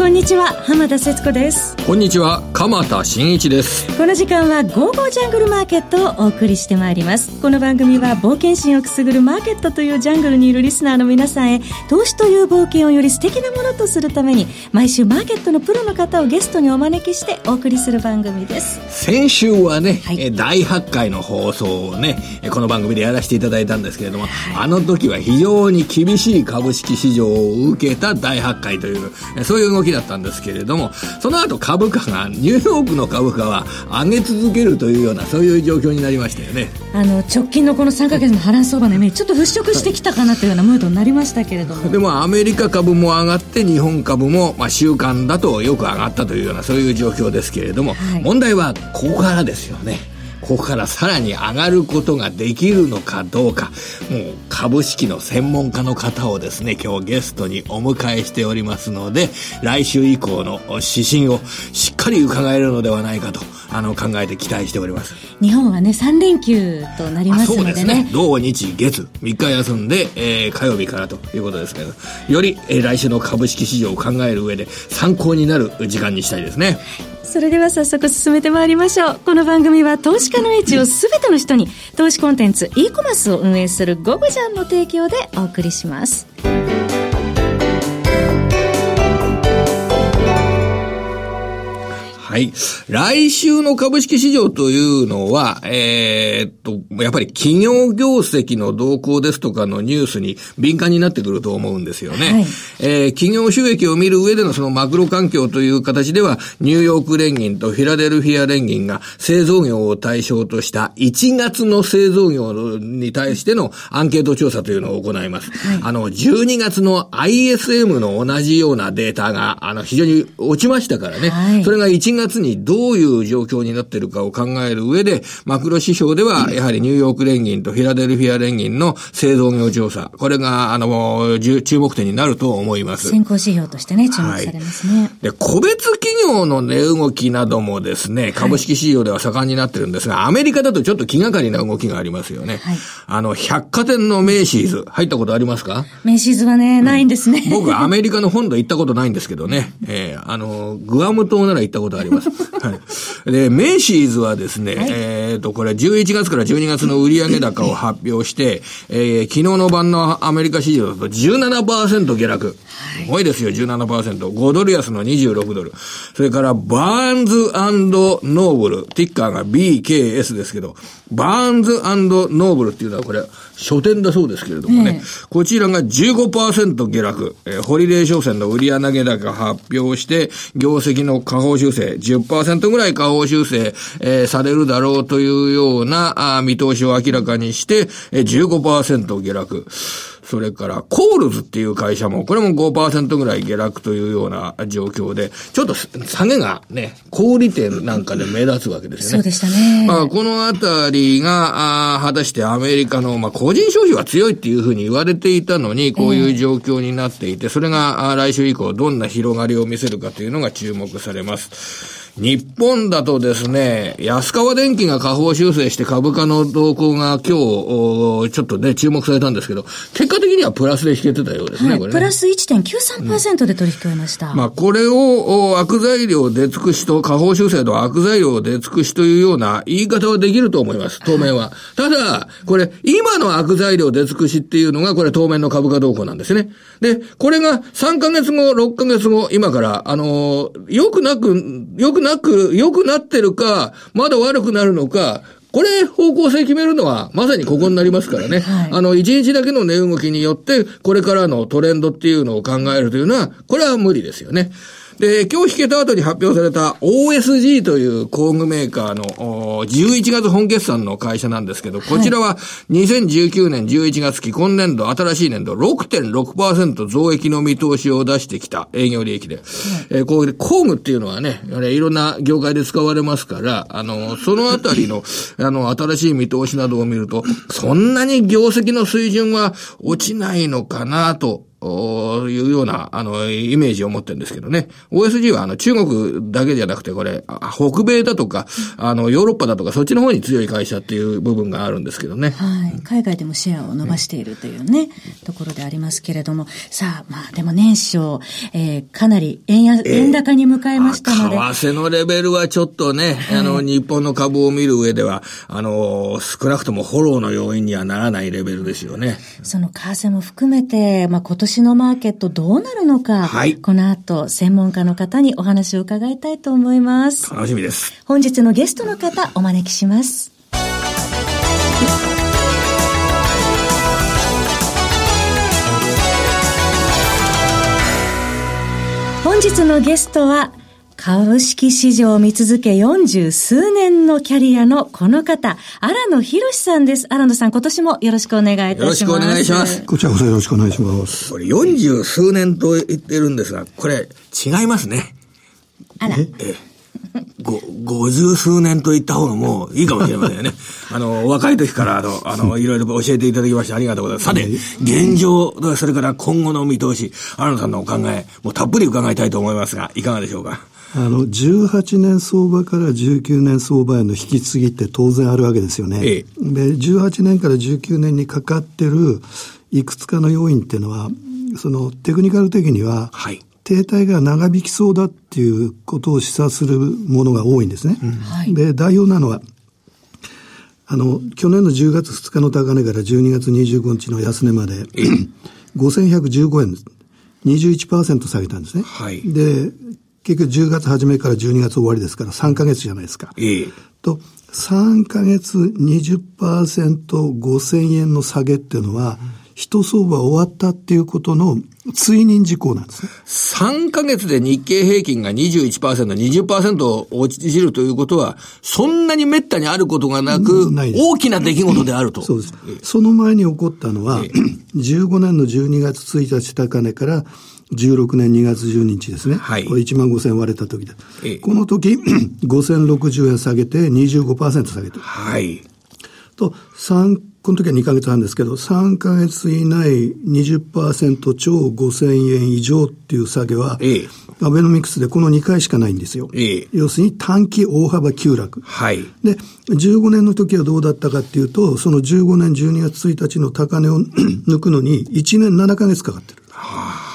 こんにちは浜田節子です。こんにちは鎌田新一です。この時間は「ゴーゴージャングルマーケット」をお送りしてまいります。この番組は冒険心をくすぐるマーケットというジャングルにいるリスナーの皆さんへ投資という冒険をより素敵なものとするために毎週マーケットのプロの方をゲストにお招きしてお送りする番組です。先週はね、はい、第8回の放送をねこの番組でやらせていただいたんですけれども、はい、あの時は非常に厳しい株式市場を受けた第8回というそういう動きだったんですけれどもその後株価がニューヨークの株価は上げ続けるというようなそういう状況になりましたよね。あの直近のこの3か月の波乱相場のイメージちょっと払拭してきたかなというようなムードになりましたけれども。でもアメリカ株も上がって日本株も、まあ、週間だとよく上がったというようなそういう状況ですけれども、はい、問題はここからですよねここからさらに上がることができるのかどうか、もう株式の専門家の方をですね、今日ゲストにお迎えしておりますので、来週以降の指針をしっかり伺えるのではないかと、あの、考えて期待しております。日本はね、3連休となりますのでね。そうですね。土日月、3日休んで、えー、火曜日からということですけど、より、えー、来週の株式市場を考える上で参考になる時間にしたいですね。それでは早速進めてまいりましょう。この番組は投資家の位置を全ての人に投資コンテンツ e コマースを運営するゴブジャンの提供でお送りします。はい。来週の株式市場というのは、えー、っと、やっぱり企業業績の動向ですとかのニュースに敏感になってくると思うんですよね。はい、えー、企業収益を見る上でのそのマクロ環境という形では、ニューヨーク連銀とフィラデルフィア連銀が製造業を対象とした1月の製造業に対してのアンケート調査というのを行います。はい、あの、12月の ISM の同じようなデータが、あの、非常に落ちましたからね。はい、それが1月にどういう状況になっているかを考える上で、マクロ指標では、やはりニューヨーク連銀とフィラデルフィア連銀の製造業調査、これが、あの、注目点になると思います。先行指標としてね、注目されますね。はい、で、個別企業の値動きなどもですね、株式市場では盛んになってるんですが、アメリカだとちょっと気がかりな動きがありますよね。はい、あの、百貨店のメイシーズ、入ったことありますか？メイシーズはね、ないんですね。僕、アメリカの本土行ったことないんですけどね、えー、あの、グアム島なら行ったことあります。はい。で、メイシーズはですね、はい、えっ、と、これ11月から12月の売上高を発表して、えー、昨日の晩のアメリカ市場だと17%下落。すごいですよ、17%。5ドル安の26ドル。それから、バーンズノーブル。ティッカーが BKS ですけど、バーンズノーブルっていうのはこれ、書店だそうですけれどもね、こちらが15%下落、えー、ホリデー商船の売上高発表して、業績の下方修正、10%ぐらい下方修正、えー、されるだろうというようなあ見通しを明らかにして、えー、15%下落。それから、コールズっていう会社も、これも5%ぐらい下落というような状況で、ちょっと下げがね、小売店なんかで目立つわけですよね。そうでしたね。まあ、このあたりが、あ果たしてアメリカの、まあ、個人消費は強いっていうふうに言われていたのに、こういう状況になっていて、それが来週以降どんな広がりを見せるかというのが注目されます。日本だとですね、安川電機が下方修正して株価の動向が今日、ちょっとね、注目されたんですけど、結果的にはプラスで引けてたようですね、はい、これ、ね、プラス1.93%で取引終えました。うん、まあ、これを悪材料出尽くしと、下方修正と悪材料出尽くしというような言い方はできると思います、当面は。ただ、これ、今の悪材料出尽くしっていうのが、これ当面の株価動向なんですね。で、これが3ヶ月後、6ヶ月後、今から、あのー、よくなく、よくくなく、良くなってるか、まだ悪くなるのか、これ、方向性決めるのは、まさにここになりますからね。はい、あの、一日だけの値動きによって、これからのトレンドっていうのを考えるというのは、これは無理ですよね。で、今日引けた後に発表された OSG という工具メーカーの11月本決算の会社なんですけど、こちらは2019年11月期今年度、新しい年度6.6%増益の見通しを出してきた営業利益で。はい、えー、こう工具っていうのはね、いろんな業界で使われますから、あの、そのあたりの、あの、新しい見通しなどを見ると、そんなに業績の水準は落ちないのかなというような、あの、イメージを持ってるんですけどね。OSG は、あの、中国だけじゃなくて、これ、北米だとか、あの、ヨーロッパだとか、そっちの方に強い会社っていう部分があるんですけどね。はい。海外でもシェアを伸ばしているというね、ところでありますけれども、さあ、まあ、でも年初、えー、かなり円安、円高に向かいましたので。為替のレベルはちょっとね、はい、あの、日本の株を見る上では、あの、少なくともフォローの要因にはならないレベルですよね。その為替も含めて、まあ、今年のマーケットどうなるのか、はい、この後、専門家の方にお話を伺いたいと思います。楽しみです。本日のゲストの方、お招きします。本日のゲストは、株式市場を見続け40数年のキャリアのこの方、荒野博さんです。荒野さん、今年もよろしくお願いいたします。よろしくお願いします。こちらこそよろしくお願いします。これ40数年と言ってるんですが、これ違いますね。あら。えご、五十数年と言った方がもういいかもしれませんよね。あの、若い時から、あの、あの、いろいろ教えていただきましてありがとうございます。さて、現状、それから今後の見通し、荒野さんのお考え、もうたっぷり伺いたいと思いますが、いかがでしょうか？あの、18年相場から19年相場への引き継ぎって当然あるわけですよね。ええ、で、18年から19年にかかってるいくつかの要因っていうのは、そのテクニカル的には、はい、停滞が長引きそうだっていうことを示唆するものが多いんですね。うん、で、代表なのは、あの、去年の10月2日の高値から12月25日の安値まで、5115円です。21%下げたんですね。はい、で、結局10月初めから12月終わりですから3ヶ月じゃないですか。ええ。と、3ヶ月20%、5000円の下げっていうのは、一相場終わったっていうことの追認事項なんですね。3ヶ月で日経平均が21%、20%落ちるということは、そんなに滅多にあることがなく、大きな出来事であると。そうです。その前に起こったのは、15年の12月1日高値から16年2月12日ですね。はい。これ1万5000割れた時で。ええ、この時、5060円下げて25%下げてる。はい。と、3、この時は2ヶ月半ですけど、3ヶ月以内20%超5000円以上っていう下げは、ええ、アベノミクスでこの2回しかないんですよ。ええ、要するに短期大幅急落。はい。で、15年の時はどうだったかっていうと、その15年12月1日の高値を 抜くのに1年7ヶ月かかってる。はあ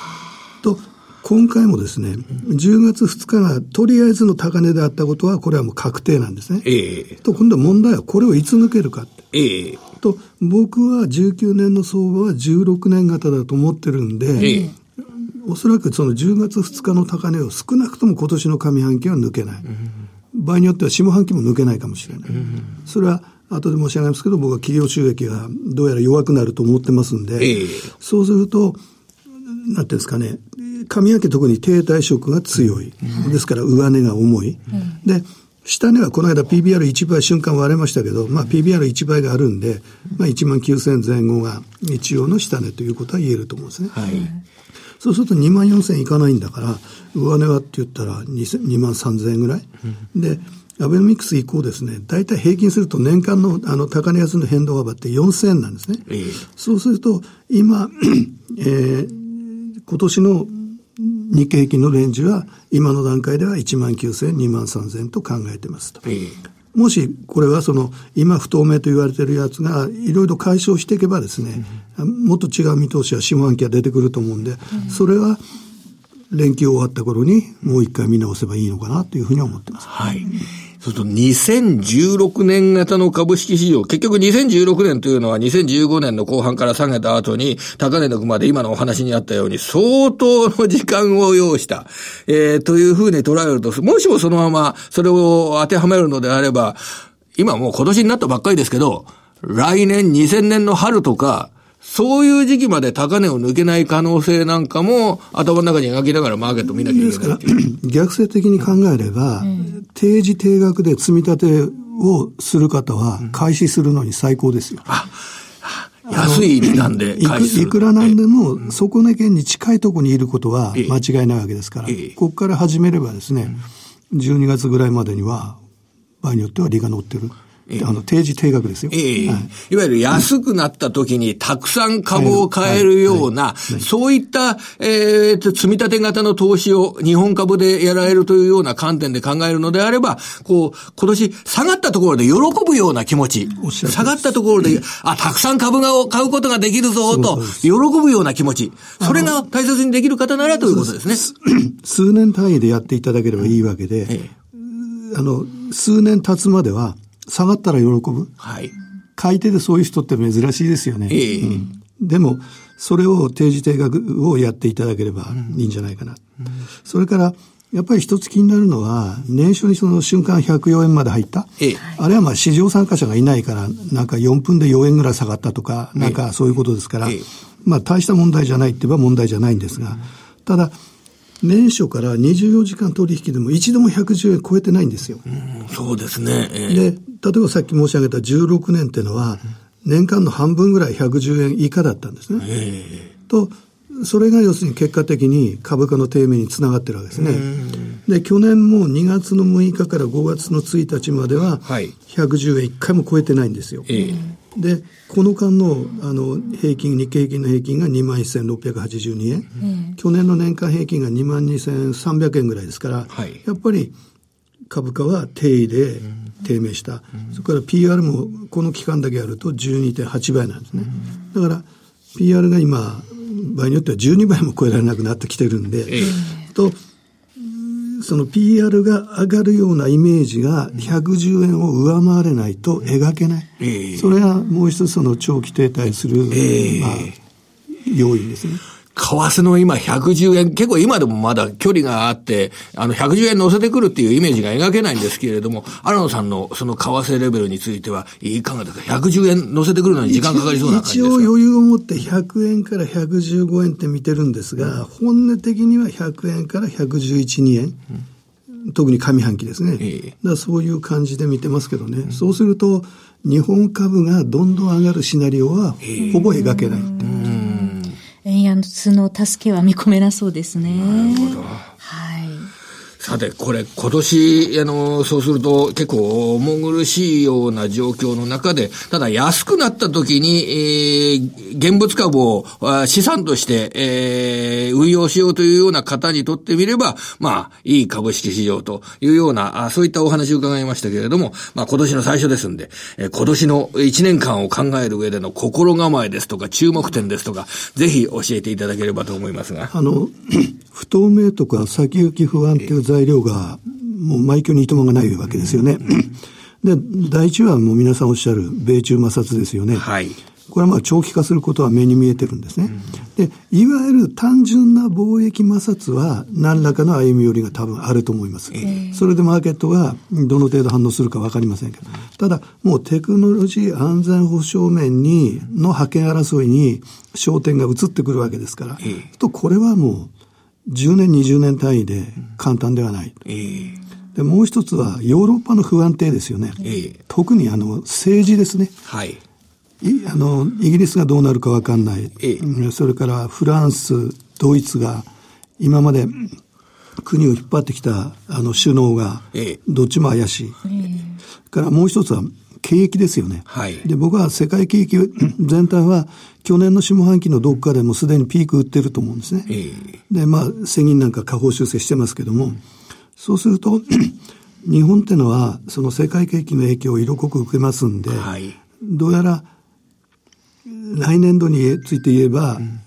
と、今回もですね、10月2日がとりあえずの高値であったことは、これはもう確定なんですね。ええー、と、今度は問題はこれをいつ抜けるか。ええー、と、僕は19年の相場は16年型だと思ってるんで、ええー、おそらくその10月2日の高値を少なくとも今年の上半期は抜けない。うん、場合によっては下半期も抜けないかもしれない。うん、それは後で申し上げますけど、僕は企業収益がどうやら弱くなると思ってますんで、そうすると、なんていうんですかね、上半期特に停滞色が強い。ですから上値が重い。で、下値はこの間 PBR1 倍瞬間割れましたけど、まあ PBR1 倍があるんで、まあ1万9000前後が一応の下値ということは言えると思うんですね。はい。そうすると2万4000いかないんだから、上値はって言ったら 2, 2万3000円ぐらい？うん、で、アベノミクス以降ですね、大体平均すると年間のあの高値安の変動幅って4000円なんですね。えー、そうすると、今、えー、今年の日経平均のレンジは、今の段階では1万9000、2万3000と考えてますと。もし、これはその、今不透明と言われてるやつが、いろいろ解消していけばですね、もっと違う見通しは下半期は出てくると思うんで、それは、連休終わった頃にもう一回見直せばいいのかなというふうに思ってます。はい。そうすると2016年型の株式市場、結局2016年というのは2015年の後半から下げた後に高値のくまで今のお話にあったように相当の時間を要した、えー、というふうに捉えると、もしもそのままそれを当てはめるのであれば、今もう今年になったばっかりですけど、来年2000年の春とか、そういう時期まで高値を抜けない可能性なんかも頭の中に描きながらマーケット見なきゃいけない。ですから、逆説的に考えれば、うん、定時定額で積み立てをする方は開始するのに最高ですよ。あ安い値段で開始いくらなんでも、底値圏に近いところにいることは間違いないわけですから、ここから始めればですね、12月ぐらいまでには、場合によっては利が乗ってる。あの、定時定額ですよ。ええ。はい、いわゆる安くなった時にたくさん株を買えるような、そういった、えー、積み立て型の投資を日本株でやられるというような観点で考えるのであれば、こう、今年下がったところで喜ぶような気持ち、下がったところで、あ、たくさん株が買うことができるぞと、喜ぶような気持ち、それが大切にできる方ならということですね。数年単位でやっていただければいいわけで、ええ、あの、数年経つまでは、下がったら喜ぶ。はい。買い手でそういう人って珍しいですよね。ええうん、でも、それを定時定額をやっていただければいいんじゃないかな。うん、それから、やっぱり一つ気になるのは、年初にその瞬間104円まで入った。ええ、あれはまあ市場参加者がいないから、なんか4分で4円ぐらい下がったとか、なんかそういうことですから、え、まあ大した問題じゃないって言えば問題じゃないんですが、ただ、年初から24時間取引でも一度も110円超えてないんですよ。うそうですね。えー、で、例えばさっき申し上げた16年っていうのは、年間の半分ぐらい110円以下だったんですね。えー、と、それが要するに結果的に株価の低迷につながってるわけですね。で、去年も2月の6日から5月の1日までは、110円1回も超えてないんですよ。えーで、この間のあの平均、日経平均の平均が2万1682円、うん、去年の年間平均が2万2300円ぐらいですから、はい、やっぱり株価は低位で低迷した、うん、それから PR もこの期間だけやると12.8倍なんですね。だから PR が今、場合によっては12倍も超えられなくなってきてるんで、ええ、とその PR が上がるようなイメージが110円を上回れないと描けない。えー、それはもう一つその長期停滞する、えー、まあ、要因ですね。為替の今110円、結構今でもまだ距離があって、あの110円乗せてくるっていうイメージが描けないんですけれども、荒野さんのその為替レベルについては、いかがですか ?110 円乗せてくるのに時間かかりそうな感じですか？一応余裕を持って100円から115円って見てるんですが、本音的には100円から111、2円。うん、特に上半期ですね。ええ、だそういう感じで見てますけどね。うん、そうすると、日本株がどんどん上がるシナリオはほぼ描けないっていう。円安の助けは見込めなそうですね。なるほど。さて、これ、今年、あの、そうすると結構重苦しいような状況の中で、ただ安くなった時に、えー、現物株を資産として、えー、運用しようというような方にとってみれば、まあ、いい株式市場というような、あそういったお話を伺いましたけれども、まあ、今年の最初ですんで、えー、今年の1年間を考える上での心構えですとか、注目点ですとか、ぜひ教えていただければと思いますが。あの、不透明とか先行き不安という材料が、もう毎挙にいともがないわけですよね。で、第一はもう皆さんおっしゃる米中摩擦ですよね。はい。これはまあ長期化することは目に見えてるんですね。で、いわゆる単純な貿易摩擦は何らかの歩み寄りが多分あると思います。それでマーケットがどの程度反応するかわかりませんけど。ただ、もうテクノロジー安全保障面に、の覇権争いに焦点が移ってくるわけですから、とこれはもう10年、20年単位で簡単ではない。えー、でもう一つはヨーロッパの不安定ですよね。えー、特にあの政治ですね。はい。いあのイギリスがどうなるかわかんない、えー、それからフランス、ドイツが今まで国を引っ張ってきたあの首脳がどっちも怪しい。えー、からもう一つは景気ですよね。はい。で、僕は世界景気全体は去年の下半期のどっかでもすでにピーク打ってると思うんですね。えー、で、まあ、世銀なんか下方修正してますけども、そうすると、日本ってのは、その世界景気の影響を色濃く受けますんで、はい、どうやら、来年度について言えば、うん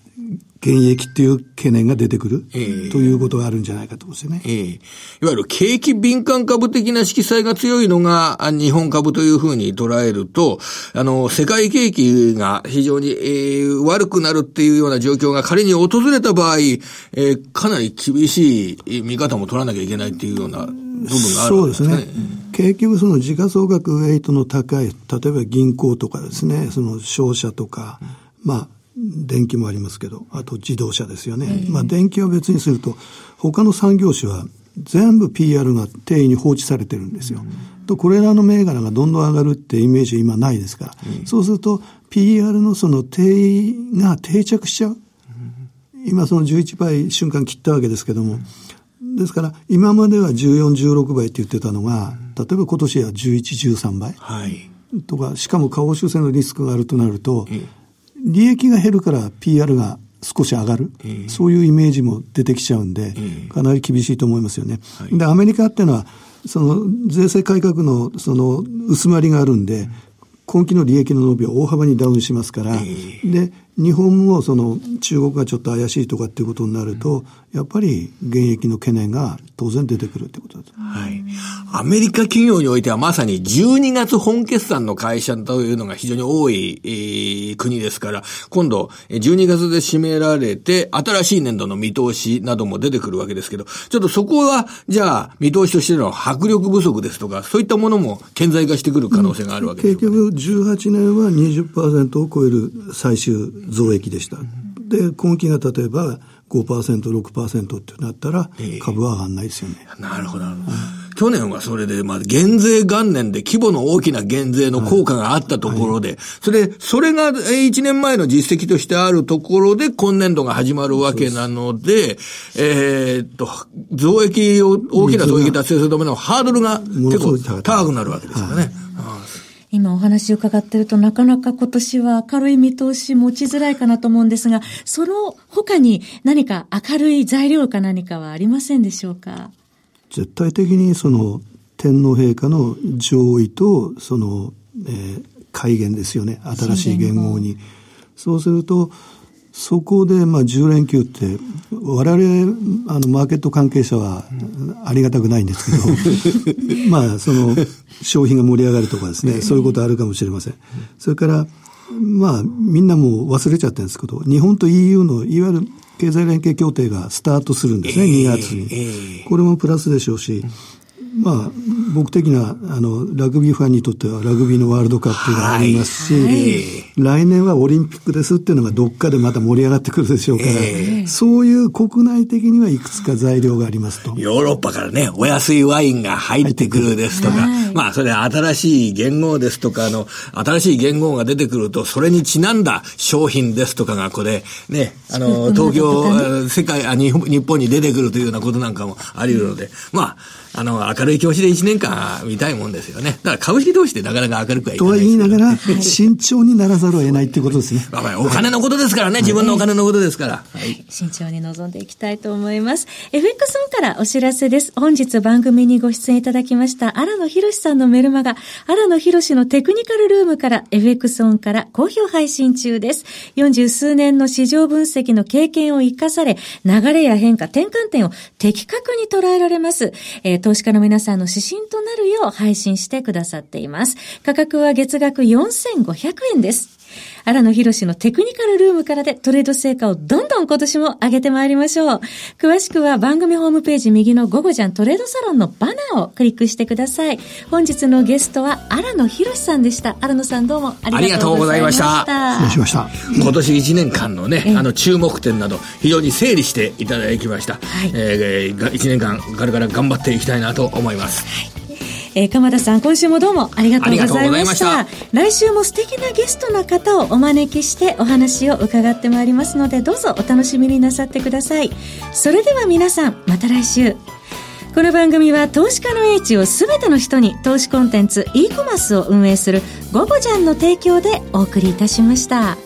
現役っていう懸念が出てくる、えー、ということがあるんじゃないかと思うんですよね。えー、いわゆる景気敏感株的な色彩が強いのが日本株というふうに捉えると、あの、世界景気が非常に、えー、悪くなるっていうような状況が仮に訪れた場合、えー、かなり厳しい見方も取らなきゃいけないっていうような部分があるんですね。そうですね。結局その時価総額ウェイトの高い、例えば銀行とかですね、その商社とか、まあ、電気もありますけど、あと自動車ですよね。まあ電気は別にすると、他の産業種は全部 PR が定位に放置されてるんですよ。と、これらの銘柄がどんどん上がるってイメージ今ないですから、そうすると PR のその定位が定着しちゃう。今その11倍瞬間切ったわけですけども、ですから、今までは14、16倍って言ってたのが、例えば今年は11、13倍。はい。とか、しかも下方修正のリスクがあるとなると、利益が減るから PR が少し上がる、そういうイメージも出てきちゃうんで、かなり厳しいと思いますよね。で、アメリカっていうのは、その税制改革のその薄まりがあるんで、今期の利益の伸びは大幅にダウンしますから、で、日本もその中国がちょっと怪しいとかっていうことになると、やっぱり現役の懸念が当然出てくるってことです。はい。アメリカ企業においてはまさに12月本決算の会社というのが非常に多い、えー、国ですから、今度12月で締められて、新しい年度の見通しなども出てくるわけですけど、ちょっとそこは、じゃあ見通しとしての迫力不足ですとか、そういったものも顕在化してくる可能性があるわけです、ね、結局18年は20%を超える最終増益でした。で、今期が例えば5%、6%ってなったら、株は上がんないですよね。えー、なるほど。去年はそれで、まあ、減税元年で規模の大きな減税の効果があったところで、それ、それが1年前の実績としてあるところで今年度が始まるわけなので、えー、っと、増益を、大きな増益達成するためのハードルが結構高くなるわけですよね。はい今お話伺ってるとなかなか今年は明るい見通し持ちづらいかなと思うんですが、その他に何か明るい材料か何かはありませんでしょうか？絶対的にその天皇陛下の上位とその、えー、改元ですよね。新しい元号に。そうすると、そこで、まあ、10連休って、我々、あの、マーケット関係者は、ありがたくないんですけど、まあ、その、商品が盛り上がるとかですね、そういうことあるかもしれません。それから、まあ、みんなもう忘れちゃってるんですけど、日本と EU の、いわゆる経済連携協定がスタートするんですね、2月に。これもプラスでしょうし、まあ、僕的な、あの、ラグビーファンにとってはラグビーのワールドカップがありますし、はい、来年はオリンピックですっていうのがどっかでまた盛り上がってくるでしょうから、えー、そういう国内的にはいくつか材料がありますと。ヨーロッパからね、お安いワインが入ってくるですとか、はい、まあ、それ新しい元号ですとか、あの、新しい元号が出てくると、それにちなんだ商品ですとかがこれ、ね、あの、東京、世界あ日、日本に出てくるというようなことなんかもあり得るので、まあ、あの、明るい調子で1年間見たいもんですよね。だから株式投資ってなかなか明るくはいかない、とは言いながら、慎重にならざるを得ないっていうことですね。まあ、お金のことですからね、自分のお金のことですから。はい。慎重に臨んでいきたいと思います。FX オンからお知らせです。本日番組にご出演いただきました荒野博さんのメルマガ、荒野博のテクニカルルームから FX オンから好評配信中です。40数年の市場分析の経験を生かされ、流れや変化、転換点を的確に捉えられます。えー、投資家の皆さんの指針となるよう配信してくださっています。価格は月額4500円です。荒野博のテクニカルルームからでトレード成果をどんどん今年も上げてまいりましょう。詳しくは番組ホームページ右の午後じゃんトレードサロンのバナーをクリックしてください。本日のゲストは荒野博さんでした。荒野さんどうもありがとうございました。失礼しました。今年1年間のね、あの注目点など非常に整理していただきました。はい、えー、1年間これから頑張っていきたいなと思います。はいえー、鎌田さん、今週もどうもありがとうございました。来週も素敵なゲストの方をお招きしてお話を伺ってまいりますので、どうぞお楽しみになさってください。それでは皆さん、また来週。この番組は投資家の英知をすべての人に投資コンテンツ e コマースを運営するゴゴジャンの提供でお送りいたしました。